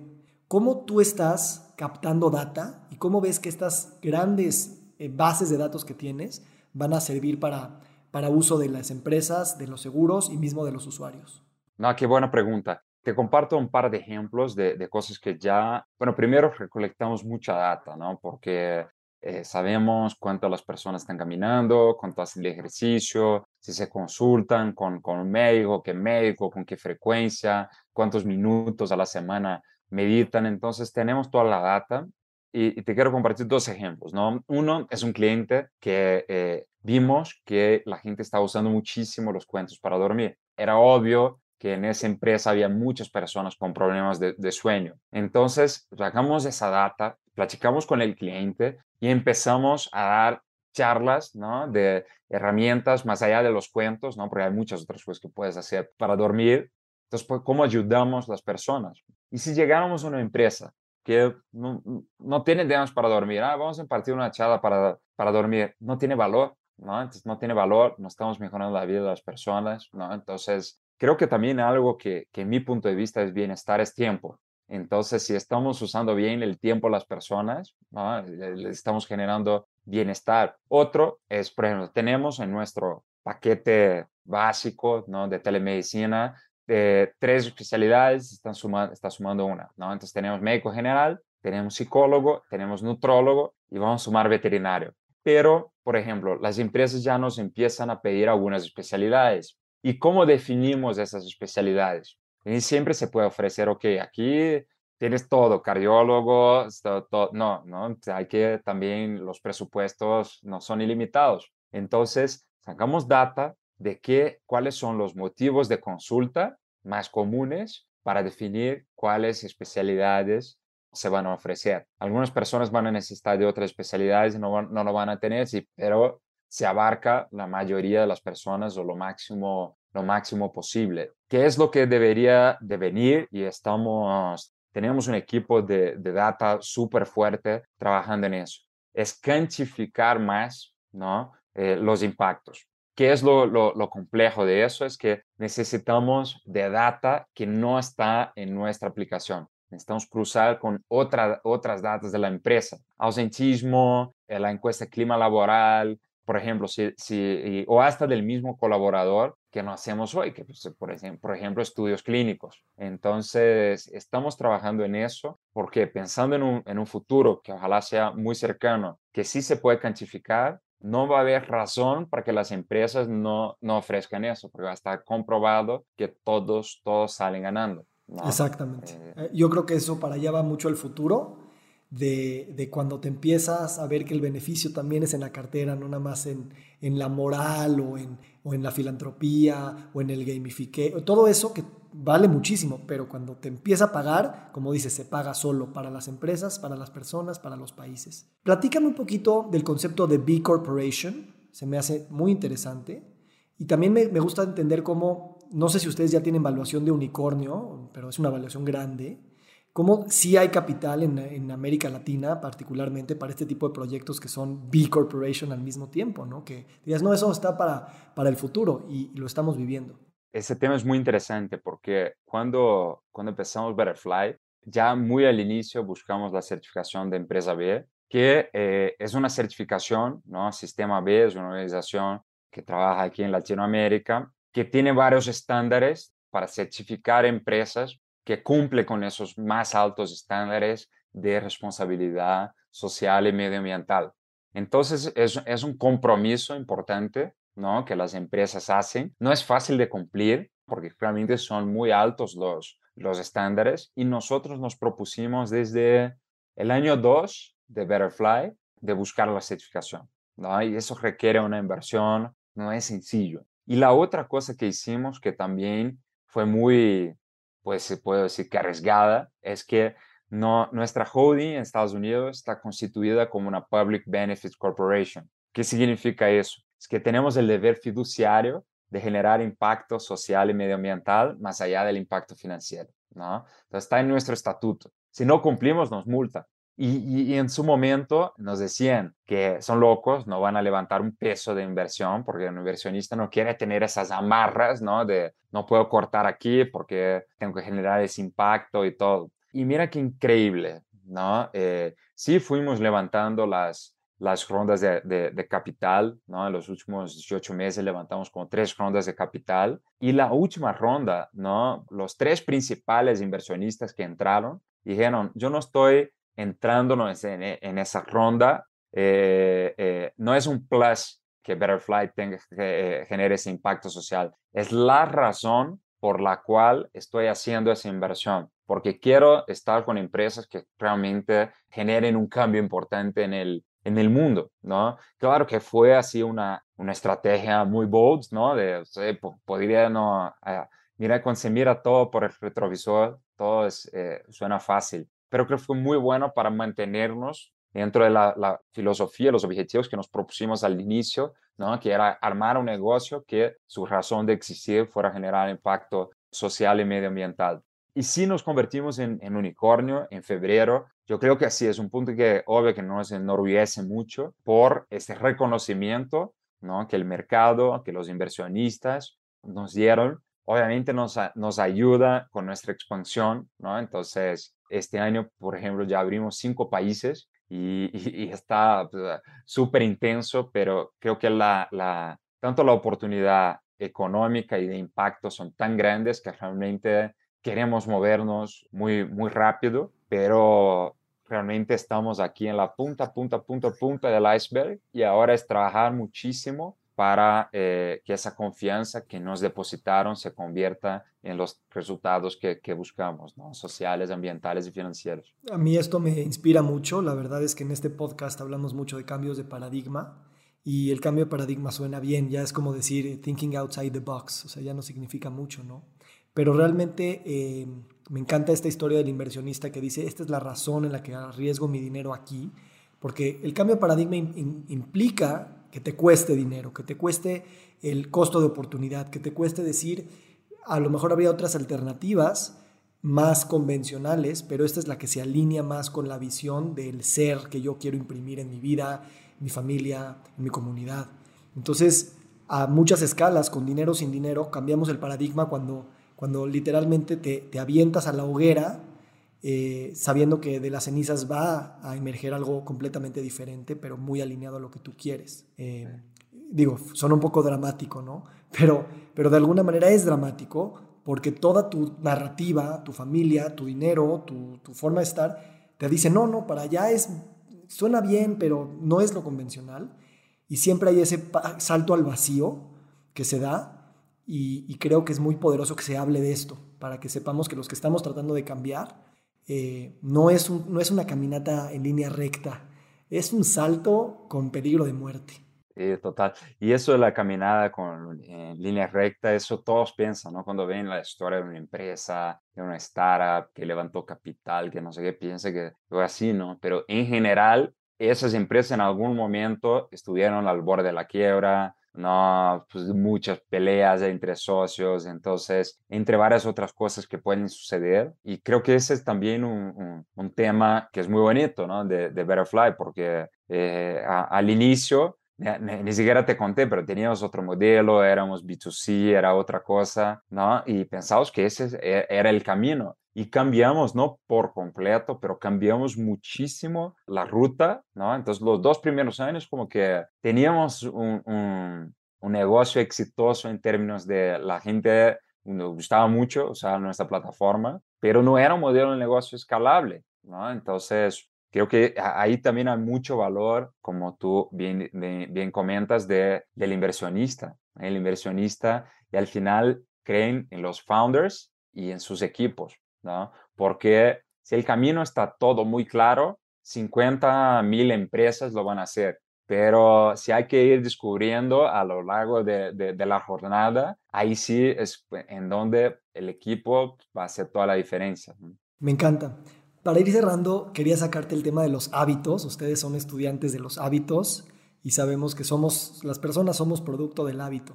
¿Cómo tú estás captando data y cómo ves que estas grandes eh, bases de datos que tienes van a servir para, para uso de las empresas, de los seguros y mismo de los usuarios? No, qué buena pregunta. Te comparto un par de ejemplos de, de cosas que ya, bueno, primero recolectamos mucha data, ¿no? Porque eh, sabemos cuánto las personas están caminando, cuánto hacen el ejercicio, si se consultan con, con un médico, qué médico, con qué frecuencia, cuántos minutos a la semana meditan. Entonces tenemos toda la data y, te quiero compartir dos ejemplos. ¿no? Uno es un cliente que eh, vimos que la gente estaba usando muchísimo los cuentos para dormir. Era obvio que en esa empresa había muchas personas con problemas de, sueño. Entonces, sacamos esa data, platicamos con el cliente y empezamos a dar charlas, ¿no? De herramientas más allá de los cuentos, ¿no? Porque hay muchas otras cosas que puedes hacer para dormir. Entonces, pues, ¿cómo ayudamos a las personas? Y si llegáramos a una empresa que no, no tiene ideas para dormir, ah, vamos a impartir una charla para, para dormir, no tiene valor, ¿no? Entonces, no tiene valor, no estamos mejorando la vida de las personas, ¿no? Entonces, creo que también algo que, que en mi punto de vista es bienestar es tiempo. Entonces, si estamos usando bien el tiempo las personas, ¿no? le, estamos generando bienestar. Otro es, por ejemplo, tenemos en nuestro paquete básico ¿no? de telemedicina de tres especialidades, están sumando, está sumando una. ¿no? Entonces tenemos médico general, tenemos psicólogo, tenemos nutrólogo y vamos a sumar veterinario. Pero, por ejemplo, las empresas ya nos empiezan a pedir algunas especialidades. ¿Y cómo definimos esas especialidades? Y siempre se puede ofrecer, ok, aquí tienes todo, cardiólogo, todo, no, no, hay que también los presupuestos no son ilimitados. Entonces, sacamos data de qué, cuáles son los motivos de consulta más comunes para definir cuáles especialidades se van a ofrecer. Algunas personas van a necesitar de otras especialidades no, no lo van a tener, sí, pero se abarca la mayoría de las personas o lo máximo, lo máximo posible. ¿Qué es lo que debería de venir? Y estamos tenemos un equipo de, data súper fuerte trabajando en eso. Es cantificar más ¿no? Eh, los impactos. ¿Qué es lo, lo, complejo de eso? Es que necesitamos de data que no está en nuestra aplicación. Necesitamos cruzar con otra, otras datas de la empresa. Ausentismo, eh, la encuesta de clima laboral, por ejemplo, o hasta del mismo colaborador que no hacemos hoy, que pues, por, ejemplo, por ejemplo estudios clínicos. Entonces, estamos trabajando en eso porque pensando en un, en un futuro que ojalá sea muy cercano, que sí se puede cuantificar, no va a haber razón para que las empresas no, no ofrezcan eso, porque va a estar comprobado que todos, todos salen ganando. Exactamente. Eh, eh, Yo creo que eso para allá va mucho el futuro de, cuando te empiezas a ver que el beneficio también es en la cartera, no nada más en, en la moral o en, o en la filantropía o en el gamifique, todo eso que vale muchísimo, pero cuando te empieza a pagar, como dices, se paga solo para las empresas, para las personas, para los países. Platícame un poquito del concepto de B Corporation, se me hace muy interesante. Y también me, me gusta entender cómo, no sé si ustedes ya tienen evaluación de unicornio, pero es una evaluación grande cómo sí hay capital en, América Latina, particularmente para este tipo de proyectos que son B Corporation al mismo tiempo, ¿no? Que digas, no, eso está para, para el futuro y, lo estamos viviendo. Ese tema es muy interesante porque cuando, cuando empezamos Betterfly, ya muy al inicio buscamos la certificación de empresa B, que eh, es una certificación, ¿no? Sistema B es una organización que trabaja aquí en Latinoamérica, que tiene varios estándares para certificar empresas que cumple con esos más altos estándares de responsabilidad social y medioambiental. Entonces, es, es un compromiso importante ¿no? que las empresas hacen. No es fácil de cumplir porque realmente son muy altos los, los estándares y nosotros nos propusimos desde el año 2 de Betterfly de buscar la certificación. ¿no? Y eso requiere una inversión, no es sencillo. Y la otra cosa que hicimos que también fue muy, pues se puede decir que arriesgada, es que no, nuestra holding en Estados Unidos está constituida como una Public Benefits Corporation. ¿Qué significa eso? Es que tenemos el deber fiduciario de generar impacto social y medioambiental más allá del impacto financiero. ¿no? Entonces está en nuestro estatuto. Si no cumplimos, nos multa. Y, en su momento nos decían que son locos, no van a levantar un peso de inversión porque un inversionista no quiere tener esas amarras, ¿no? De no puedo cortar aquí porque tengo que generar ese impacto y todo. Y mira qué increíble, ¿no? Eh, sí fuimos levantando las, las rondas de, de, capital, ¿no? En los últimos 18 meses levantamos como tres rondas de capital y la última ronda, ¿no? Los tres principales inversionistas que entraron dijeron, yo no estoy entrándonos en, esa ronda, eh, eh, no es un plus que Betterfly tenga, eh, genere ese impacto social, es la razón por la cual estoy haciendo esa inversión, porque quiero estar con empresas que realmente generen un cambio importante en el, en el mundo, ¿no? Claro que fue así una, una estrategia muy bold, ¿no? De, podría no, ah, mira, cuando se mira todo por el retrovisor, todo es, eh, suena fácil, pero creo que fue muy bueno para mantenernos dentro de la, la, filosofía, los objetivos que nos propusimos al inicio, ¿no? que era armar un negocio que su razón de existir fuera generar impacto social y medioambiental. Y si nos convertimos en, en, unicornio en febrero, yo creo que así es un punto que obvio que nos enorgullece mucho por este reconocimiento ¿no? que el mercado, que los inversionistas nos dieron. Obviamente nos, nos ayuda con nuestra expansión, ¿no? Entonces, este año, por ejemplo, ya abrimos cinco países y, y, está pues, súper intenso, pero creo que la, la, tanto la oportunidad económica y de impacto son tan grandes que realmente queremos movernos muy, muy rápido, pero realmente estamos aquí en la punta, punta, punta, punta del iceberg y ahora es trabajar muchísimo para eh, que esa confianza que nos depositaron se convierta en los resultados que, buscamos, ¿no? sociales, ambientales y financieros. A mí esto me inspira mucho. La verdad es que en este podcast hablamos mucho de cambios de paradigma y el cambio de paradigma suena bien, ya es como decir thinking outside the box, o sea, ya no significa mucho, ¿no? Pero realmente eh, me encanta esta historia del inversionista que dice, esta es la razón en la que arriesgo mi dinero aquí, porque el cambio de paradigma implica que te cueste dinero, que te cueste el costo de oportunidad, que te cueste decir, a lo mejor habría otras alternativas más convencionales, pero esta es la que se alinea más con la visión del ser que yo quiero imprimir en mi vida, mi familia, mi comunidad. Entonces, a muchas escalas, con dinero o sin dinero, cambiamos el paradigma cuando cuando literalmente te, avientas a la hoguera eh, sabiendo que de las cenizas va a emerger algo completamente diferente, pero muy alineado a lo que tú quieres. Eh, digo, son un poco dramático, ¿no? Pero, pero de alguna manera es dramático porque toda tu narrativa, tu familia, tu dinero, tu, tu forma de estar, te dice, no, no, para allá es, suena bien, pero no es lo convencional. Y siempre hay ese salto al vacío que se da y, creo que es muy poderoso que se hable de esto, para que sepamos que los que estamos tratando de cambiar eh, no, es no es una caminata en línea recta, es un salto con peligro de muerte. Sí, total. Y eso de la caminada con, en línea recta, eso todos piensan, ¿no? Cuando ven la historia de una empresa, de una startup que levantó capital, que no sé qué, piensa que fue así, ¿no? Pero en general, esas empresas en algún momento estuvieron al borde de la quiebra, ¿no? Pues muchas peleas entre socios, entonces, entre varias otras cosas que pueden suceder. Y creo que ese es también un, un, tema que es muy bonito, ¿no? De, de Betterfly, porque eh, al inicio, ni, siquiera te conté, pero teníamos otro modelo, éramos B2C, era otra cosa, ¿no? Y pensamos que ese e, era el camino y cambiamos, no por completo, pero cambiamos muchísimo la ruta, ¿no? Entonces los dos primeros años como que teníamos un, un, negocio exitoso en términos de la gente nos gustaba mucho usar nuestra plataforma, pero no era un modelo de negocio escalable, ¿no? Entonces, creo que ahí también hay mucho valor, como tú bien, bien, comentas, de, del inversionista. El inversionista y al final creen en los founders y en sus equipos. ¿No? Porque si el camino está todo muy claro, 50 mil empresas lo van a hacer. Pero si hay que ir descubriendo a lo largo de, la jornada, ahí sí es en donde el equipo va a hacer toda la diferencia. Me encanta. Para ir cerrando, quería sacarte el tema de los hábitos. Ustedes son estudiantes de los hábitos y sabemos que somos, las personas somos producto del hábito.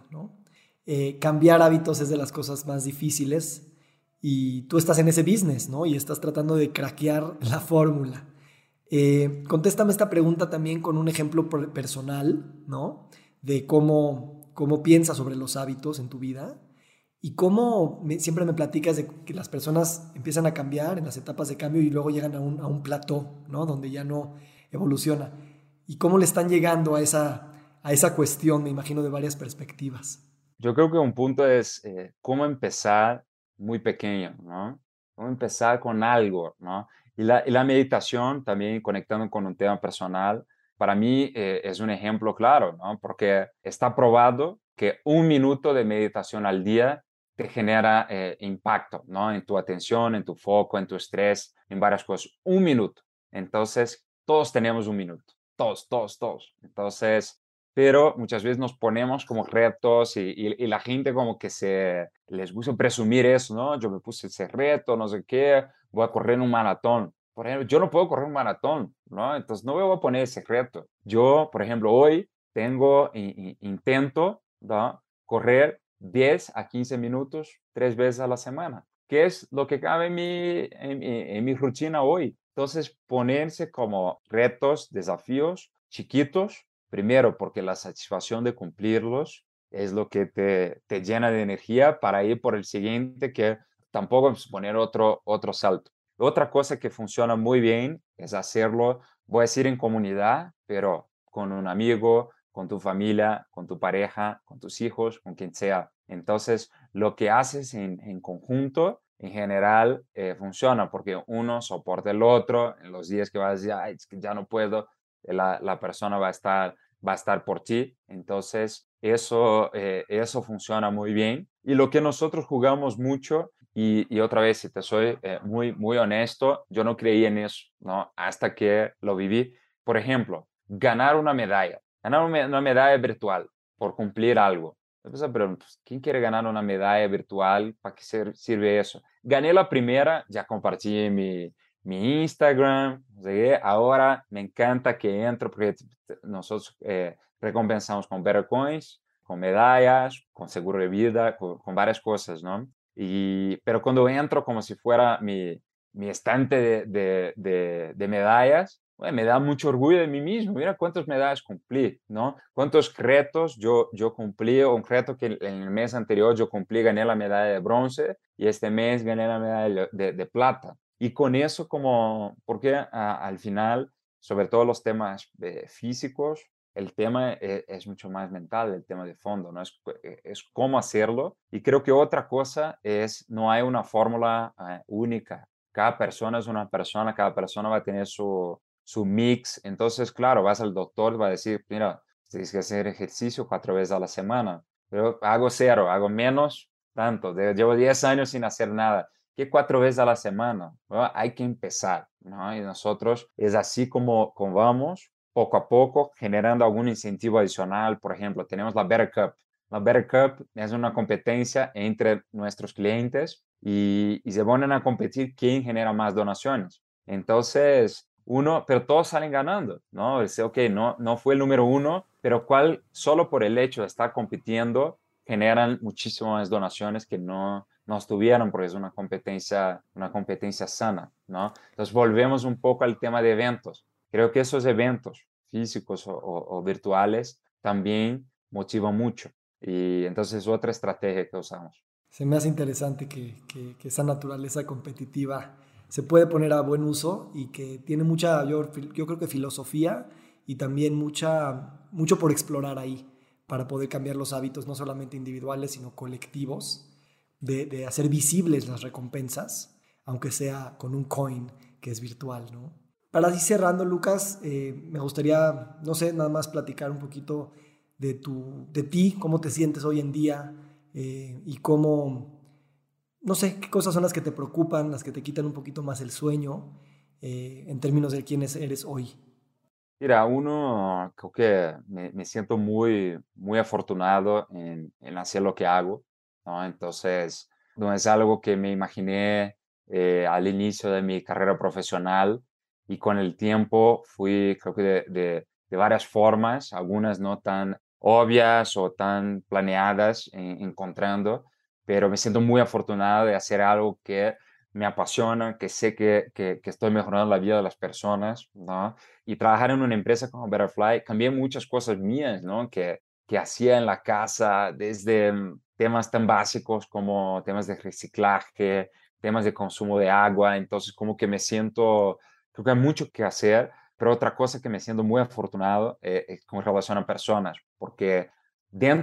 Eh, cambiar hábitos es de las cosas más difíciles y tú estás en ese business, ¿no? Y estás tratando de craquear la fórmula. Eh, contéstame esta pregunta también con un ejemplo personal, ¿no? De cómo, cómo piensas sobre los hábitos en tu vida y cómo siempre me platicas de que las personas empiezan a cambiar en las etapas de cambio y luego llegan a un, a un plató, ¿no? Donde ya no evoluciona. Y cómo le están llegando a esa, a esa cuestión, me imagino, de varias perspectivas. Yo creo que un punto es eh, cómo empezar muy pequeño, ¿no? Empezar con algo, ¿no? Y la, y la meditación, también conectando con un tema personal, para mí eh, es un ejemplo claro, ¿no? Porque está probado que un minuto de meditación al día te genera eh, impacto, ¿no? En tu atención, en tu foco, en tu estrés, en varias cosas. Un minuto. Entonces, todos tenemos un minuto. todos, todos, todos. Entonces, pero muchas veces nos ponemos como retos y, y, la gente como que se les gusta presumir eso, ¿no? Yo me puse ese reto, no sé qué, voy a correr un maratón. Por ejemplo, yo no puedo correr un maratón, ¿no? Entonces no me voy a poner ese reto. Yo, por ejemplo, hoy tengo, intento, ¿no? Correr 10 a 15 minutos tres veces a la semana, que es lo que cabe en mi, en, en mi rutina hoy. Entonces, ponerse como retos, desafíos chiquitos Primero, porque la satisfacción de cumplirlos es lo que te, te llena de energía para ir por el siguiente, que tampoco es poner otro, otro salto. Otra cosa que funciona muy bien es hacerlo, voy a decir en comunidad, pero con un amigo, con tu familia, con tu pareja, con tus hijos, con quien sea. Entonces, lo que haces en, conjunto, en general, eh, funciona porque uno soporta el otro. En los días que vas a decir, ya no puedo, la, la persona va a estar va a estar por ti. Entonces, eso, eh, eso funciona muy bien. Y lo que nosotros jugamos mucho, y, otra vez, si te soy eh, muy, muy honesto, yo no creí en eso, ¿no? Hasta que lo viví. Por ejemplo, ganar una medalla, ganar una medalla virtual por cumplir algo. Pero, pues, ¿quién quiere ganar una medalla virtual? ¿Para qué sirve eso? Gané la primera, ya compartí mi, mi Instagram, ahora me encanta que entro porque nosotros eh, recompensamos con Better Coins, con medallas, con seguro de vida, con, varias cosas, ¿no? Y, pero cuando entro como si fuera mi, mi estante de, de, de, medallas, me da mucho orgullo de mí mismo. Mira cuántas medallas cumplí, ¿no? Cuántos retos yo, yo cumplí. Un reto que en el mes anterior yo cumplí, gané la medalla de bronce y este mes gané la medalla de plata. Y con eso como, porque al final, sobre todo los temas eh, físicos, el tema e, es, mucho más mental, el tema de fondo, ¿no? Es, e, es, cómo hacerlo. Y creo que otra cosa es, no hay una fórmula eh, única. Cada persona es una persona, cada persona va a tener su, su mix. Entonces, claro, vas al doctor, va a decir, mira, tienes que hacer ejercicio cuatro veces a la semana. Pero hago cero, hago menos, tanto. Llevo 10 años sin hacer nada que cuatro veces a la semana. Hay que empezar, ¿no? Y nosotros es así como, como vamos, poco a poco, generando algún incentivo adicional. Por ejemplo, tenemos la Better Cup. La Better Cup es una competencia entre nuestros clientes y, y se ponen a competir quién genera más donaciones. Entonces, uno, pero todos salen ganando, ¿no? Dice, ok, no, no fue el número uno, pero cuál, solo por el hecho de estar compitiendo, generan muchísimas donaciones que no, no estuvieron porque es una competencia, una competencia sana, ¿no? Entonces volvemos un poco al tema de eventos. Creo que esos eventos físicos o, virtuales también motivan mucho y entonces es otra estrategia que usamos. Se me hace interesante que, que, esa naturaleza competitiva se puede poner a buen uso y que tiene mucha, yo, yo creo que filosofía y también mucha, mucho por explorar ahí para poder cambiar los hábitos, no solamente individuales, sino colectivos de, hacer visibles las recompensas, aunque sea con un coin que es virtual, ¿no? Para así cerrando, Lucas, eh, me gustaría, no sé, nada más platicar un poquito de, tu, de ti, cómo te sientes hoy en día eh, y cómo, no sé, qué cosas son las que te preocupan, las que te quitan un poquito más el sueño eh, en términos de quién eres hoy. Mira, uno, creo que me, siento muy, muy afortunado en, en hacer lo que hago. Entonces, no es algo que me imaginé eh, al inicio de mi carrera profesional y con el tiempo fui, creo que de, de, varias formas, algunas no tan obvias o tan planeadas, encontrando, pero me siento muy afortunado de hacer algo que me apasiona, que sé que, que, que, estoy mejorando la vida de las personas, ¿no? Y trabajar en una empresa como Betterfly, cambié muchas cosas mías, ¿no? Que, que hacía en la casa, desde mm, temas tan básicos como temas de reciclaje, temas de consumo de agua, entonces como que me siento, creo que hay mucho que hacer, pero otra cosa que me siento muy afortunado eh, es con relación a personas, porque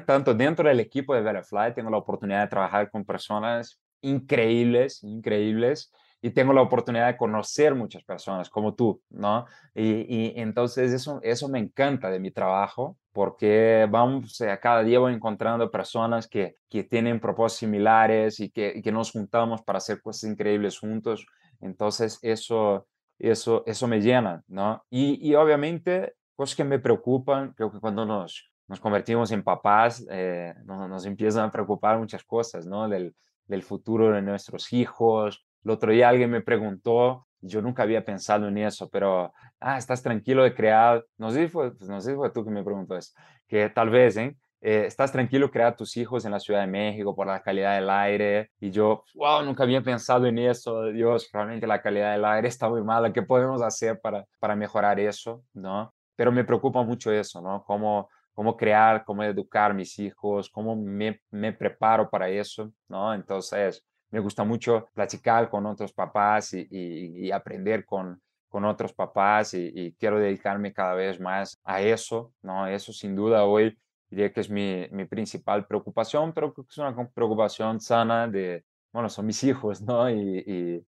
tanto dentro del equipo de Betterfly tengo la oportunidad de trabajar con personas increíbles, increíbles, y tengo la oportunidad de conocer muchas personas como tú, ¿no? Y, entonces eso, eso me encanta de mi trabajo porque vamos, cada día voy encontrando personas que, que tienen propósitos similares y que, que nos juntamos para hacer cosas increíbles juntos. Entonces eso, eso, eso me llena, ¿no? Y, y obviamente cosas que me preocupan, creo que cuando nos, nos convertimos en papás, eh, nos, nos, empiezan a preocupar muchas cosas, ¿no? Del, del futuro de nuestros hijos. El otro día alguien me preguntó, yo nunca había pensado en eso, pero, ah, estás tranquilo de crear, no sé si fue, pues no sé si fue tú que me preguntó eso, que tal vez, ¿eh? Eh, estás tranquilo crear tus hijos en la Ciudad de México por la calidad del aire. Y yo, wow, nunca había pensado en eso. Dios, realmente la calidad del aire está muy mala. ¿Qué podemos hacer para, para mejorar eso? ¿no? Pero me preocupa mucho eso, ¿no? Cómo, cómo crear, cómo educar a mis hijos, cómo me, me preparo para eso, ¿no? Entonces, me gusta mucho platicar con otros papás y, aprender con, otros papás y, quiero dedicarme cada vez más a eso, ¿no? Eso sin duda hoy diría que es mi, principal preocupación, pero es una preocupación sana de, bueno, son mis *laughs* hijos, ¿no? Y,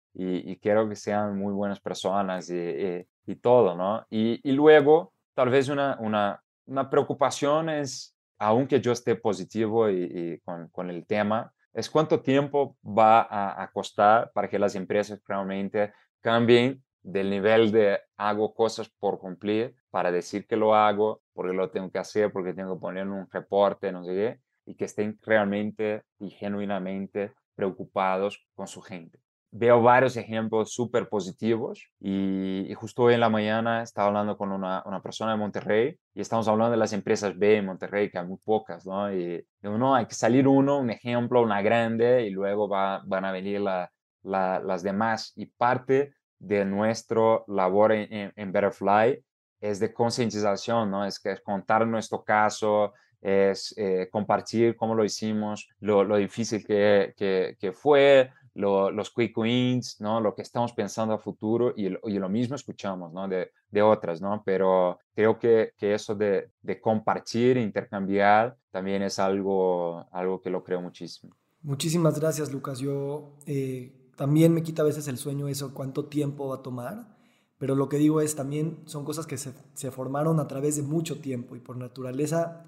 quiero que sean muy buenas personas y, todo, ¿no? Y, luego, tal vez una, una, una, preocupación es, aunque yo esté positivo y, con, el tema, es cuánto tiempo va a, costar para que las empresas realmente cambien del nivel de hago cosas por cumplir para decir que lo hago, porque lo tengo que hacer, porque tengo que poner un reporte, no sé qué, y que estén realmente y genuinamente preocupados con su gente. Veo varios ejemplos súper positivos y, justo hoy en la mañana estaba hablando con una, una, persona de Monterrey y estamos hablando de las empresas B en Monterrey, que hay muy pocas, ¿no? Y digo, no, hay que salir uno, un ejemplo, una grande y luego va, van a venir la, la, las demás. Y parte de nuestra labor en, en, Betterfly es de concientización, ¿no? Es es contar nuestro caso, es eh, compartir cómo lo hicimos, lo, lo difícil que, que, que fue, lo, los quick wins, ¿no? Lo que estamos pensando a futuro y, lo mismo escuchamos, ¿no? De, de, otras, ¿no? Pero creo que, que eso de, de compartir, intercambiar, también es algo, algo que lo creo muchísimo. Muchísimas gracias, Lucas. Yo eh, también me quita a veces el sueño eso, cuánto tiempo va a tomar, pero lo que digo es también son cosas que se, se formaron a través de mucho tiempo y por naturaleza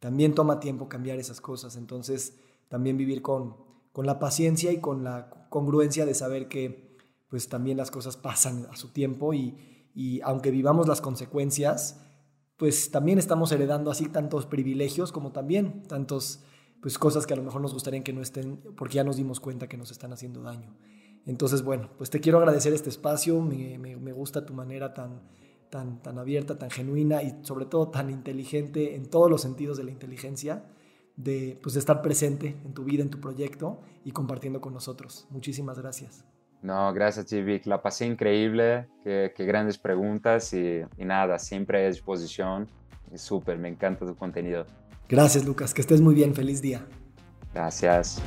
también toma tiempo cambiar esas cosas, entonces también vivir con, con la paciencia y con la congruencia de saber que pues también las cosas pasan a su tiempo y, y aunque vivamos las consecuencias, pues también estamos heredando así tantos privilegios como también tantos pues cosas que a lo mejor nos gustaría que no estén, porque ya nos dimos cuenta que nos están haciendo daño. Entonces, bueno, pues te quiero agradecer este espacio, me, me, me gusta tu manera tan, tan, tan abierta, tan genuina y sobre todo tan inteligente en todos los sentidos de la inteligencia, de, pues, de estar presente en tu vida, en tu proyecto y compartiendo con nosotros. Muchísimas gracias. No, gracias, Chivik. La pasé increíble. Qué, qué grandes preguntas y, y, nada, siempre a disposición. Es súper, me encanta tu contenido. Gracias, Lucas. Que estés muy bien. Feliz día. Gracias.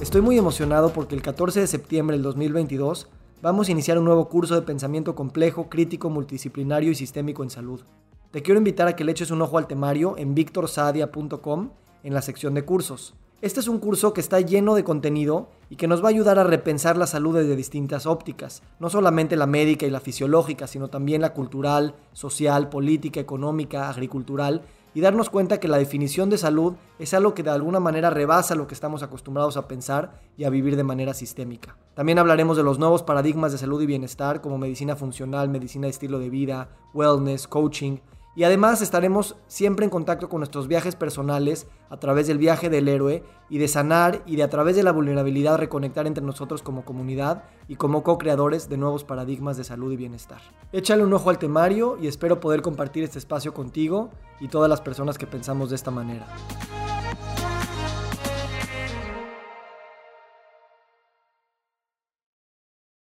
Estoy muy emocionado porque el 14 de septiembre del 2022 vamos a iniciar un nuevo curso de pensamiento complejo, crítico, multidisciplinario y sistémico en salud. Te quiero invitar a que le eches un ojo al temario en victorsadia.com en la sección de cursos. Este es un curso que está lleno de contenido y que nos va a ayudar a repensar la salud desde distintas ópticas, no solamente la médica y la fisiológica, sino también la cultural, social, política, económica, agricultural, y darnos cuenta que la definición de salud es algo que de alguna manera rebasa lo que estamos acostumbrados a pensar y a vivir de manera sistémica. También hablaremos de los nuevos paradigmas de salud y bienestar como medicina funcional, medicina de estilo de vida, wellness, coaching, y además estaremos siempre en contacto con nuestros viajes personales a través del viaje del héroe y de sanar y de a través de la vulnerabilidad reconectar entre nosotros como comunidad y como co-creadores de nuevos paradigmas de salud y bienestar. Échale un ojo al temario y espero poder compartir este espacio contigo y todas las personas que pensamos de esta manera.